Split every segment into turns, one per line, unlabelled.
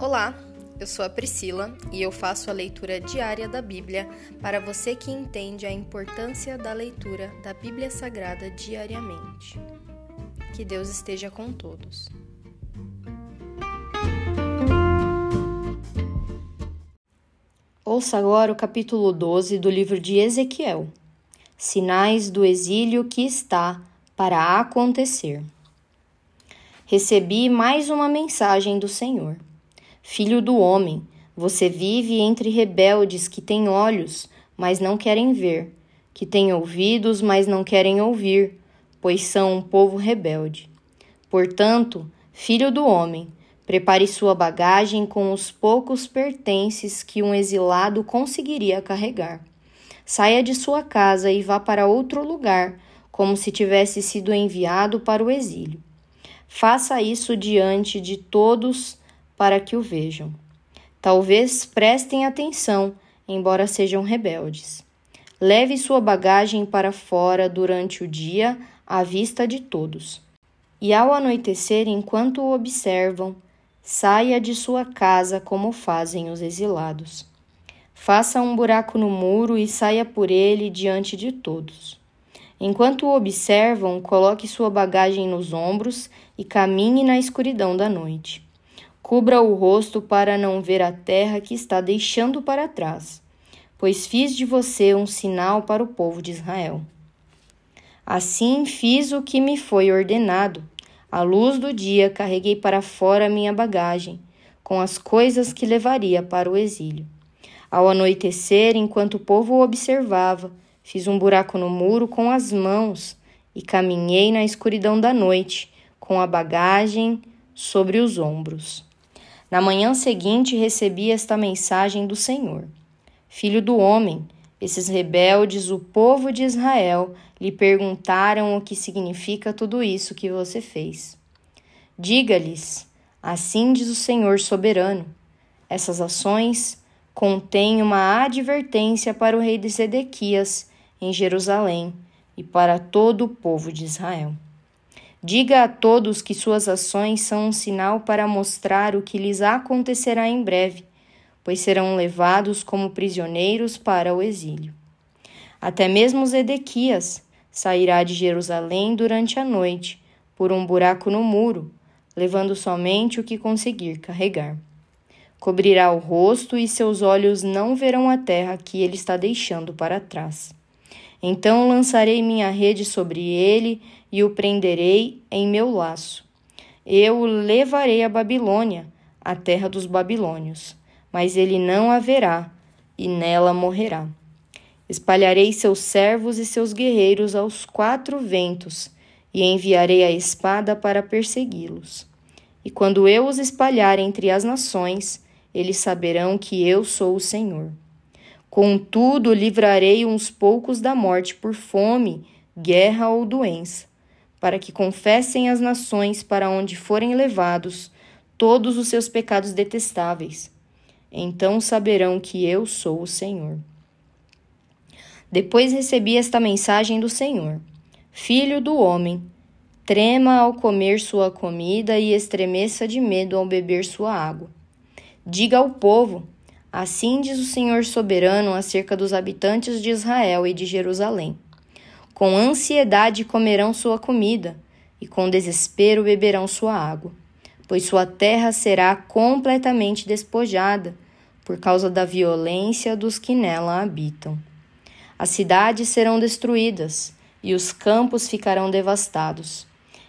Olá, eu sou a Priscila e eu faço a leitura diária da Bíblia para você que entende a importância da leitura da Bíblia Sagrada diariamente. Que Deus esteja com todos.
Ouça agora o capítulo 12 do livro de Ezequiel. Sinais do exílio que está para acontecer. Recebi mais uma mensagem do Senhor. Filho do homem, você vive entre rebeldes que têm olhos, mas não querem ver, que têm ouvidos, mas não querem ouvir, pois são um povo rebelde. Portanto, filho do homem, prepare sua bagagem com os poucos pertences que um exilado conseguiria carregar. Saia de sua casa e vá para outro lugar, como se tivesse sido enviado para o exílio. Faça isso diante de todos para que o vejam. Talvez prestem atenção, embora sejam rebeldes. Leve sua bagagem para fora durante o dia, à vista de todos. E ao anoitecer, enquanto o observam, saia de sua casa como fazem os exilados. Faça um buraco no muro e saia por ele diante de todos. Enquanto o observam, coloque sua bagagem nos ombros e caminhe na escuridão da noite. Cubra o rosto para não ver a terra que está deixando para trás, pois fiz de você um sinal para o povo de Israel. Assim fiz o que me foi ordenado. À luz do dia carreguei para fora minha bagagem, com as coisas que levaria para o exílio. Ao anoitecer, enquanto o povo observava, fiz um buraco no muro com as mãos e caminhei na escuridão da noite, com a bagagem sobre os ombros. Na manhã seguinte recebi esta mensagem do Senhor: Filho do homem, esses rebeldes, o povo de Israel, lhe perguntaram o que significa tudo isso que você fez. Diga-lhes: Assim diz o Senhor soberano. Essas ações contêm uma advertência para o rei de Zedequias em Jerusalém e para todo o povo de Israel. Diga a todos que suas ações são um sinal para mostrar o que lhes acontecerá em breve, pois serão levados como prisioneiros para o exílio. Até mesmo Zedequias sairá de Jerusalém durante a noite, por um buraco no muro, levando somente o que conseguir carregar. Cobrirá o rosto e seus olhos não verão a terra que ele está deixando para trás. Então lançarei minha rede sobre ele e o prenderei em meu laço. Eu o levarei à Babilônia, a terra dos babilônios, mas ele não haverá, e nela morrerá. Espalharei seus servos e seus guerreiros aos quatro ventos, e enviarei a espada para persegui-los. E quando eu os espalhar entre as nações, eles saberão que eu sou o Senhor. Contudo, livrarei uns poucos da morte por fome, guerra ou doença, para que confessem as nações para onde forem levados todos os seus pecados detestáveis. Então saberão que eu sou o Senhor. Depois recebi esta mensagem do Senhor: Filho do homem, trema ao comer sua comida e estremeça de medo ao beber sua água. Diga ao povo: Assim diz o Senhor soberano acerca dos habitantes de Israel e de Jerusalém. Com ansiedade comerão sua comida, e com desespero beberão sua água, pois sua terra será completamente despojada por causa da violência dos que nela habitam. As cidades serão destruídas e os campos ficarão devastados.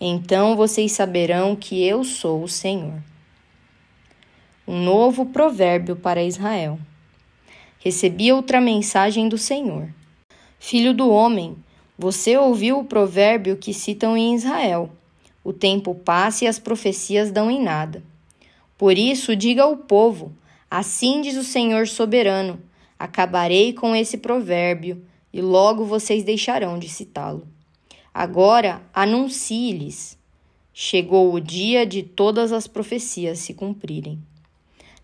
Então vocês saberão que eu sou o Senhor um novo provérbio para Israel. Recebi outra mensagem do Senhor. Filho do homem, você ouviu o provérbio que citam em Israel: o tempo passa e as profecias dão em nada. Por isso, diga ao povo: Assim diz o Senhor soberano: acabarei com esse provérbio e logo vocês deixarão de citá-lo. Agora anuncie-lhes: chegou o dia de todas as profecias se cumprirem.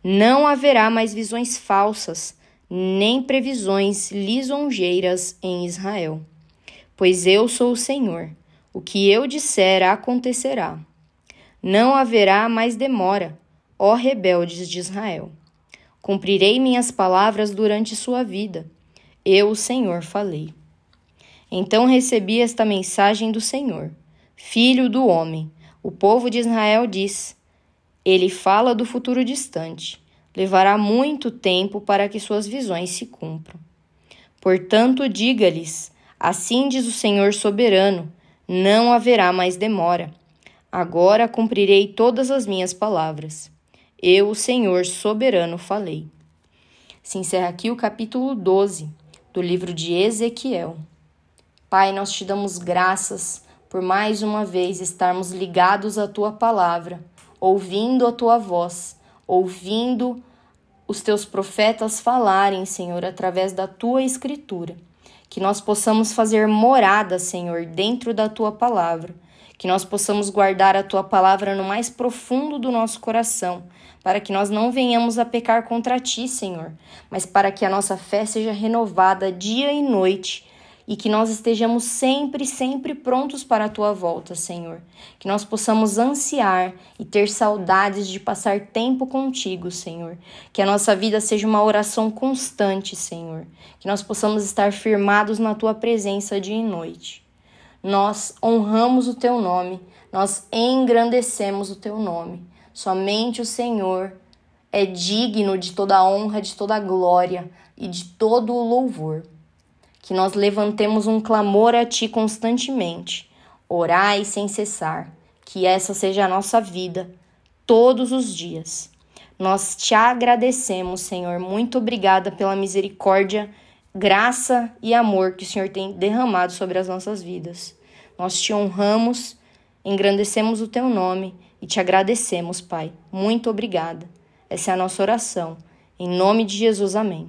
Não haverá mais visões falsas, nem previsões lisonjeiras em Israel. Pois eu sou o Senhor, o que eu disser acontecerá. Não haverá mais demora, ó rebeldes de Israel. Cumprirei minhas palavras durante sua vida. Eu, o Senhor, falei. Então recebi esta mensagem do Senhor: Filho do homem, o povo de Israel diz: Ele fala do futuro distante. Levará muito tempo para que suas visões se cumpram. Portanto, diga-lhes: Assim diz o Senhor soberano: Não haverá mais demora. Agora cumprirei todas as minhas palavras. Eu, o Senhor soberano, falei. Se encerra aqui o capítulo 12 do livro de Ezequiel. Pai, nós te damos graças por mais uma vez estarmos ligados à tua palavra, ouvindo a tua voz, ouvindo os teus profetas falarem, Senhor, através da tua escritura. Que nós possamos fazer morada, Senhor, dentro da tua palavra. Que nós possamos guardar a tua palavra no mais profundo do nosso coração, para que nós não venhamos a pecar contra ti, Senhor, mas para que a nossa fé seja renovada dia e noite e que nós estejamos sempre, sempre prontos para a tua volta, Senhor. Que nós possamos ansiar e ter saudades de passar tempo contigo, Senhor. Que a nossa vida seja uma oração constante, Senhor. Que nós possamos estar firmados na tua presença dia e noite. Nós honramos o teu nome, nós engrandecemos o teu nome. Somente o Senhor é digno de toda a honra, de toda a glória e de todo o louvor que nós levantemos um clamor a Ti constantemente, orai sem cessar, que essa seja a nossa vida todos os dias. Nós te agradecemos, Senhor, muito obrigada pela misericórdia, graça e amor que o Senhor tem derramado sobre as nossas vidas. Nós te honramos, engrandecemos o teu nome e te agradecemos, Pai. Muito obrigada. Essa é a nossa oração. Em nome de Jesus, amém.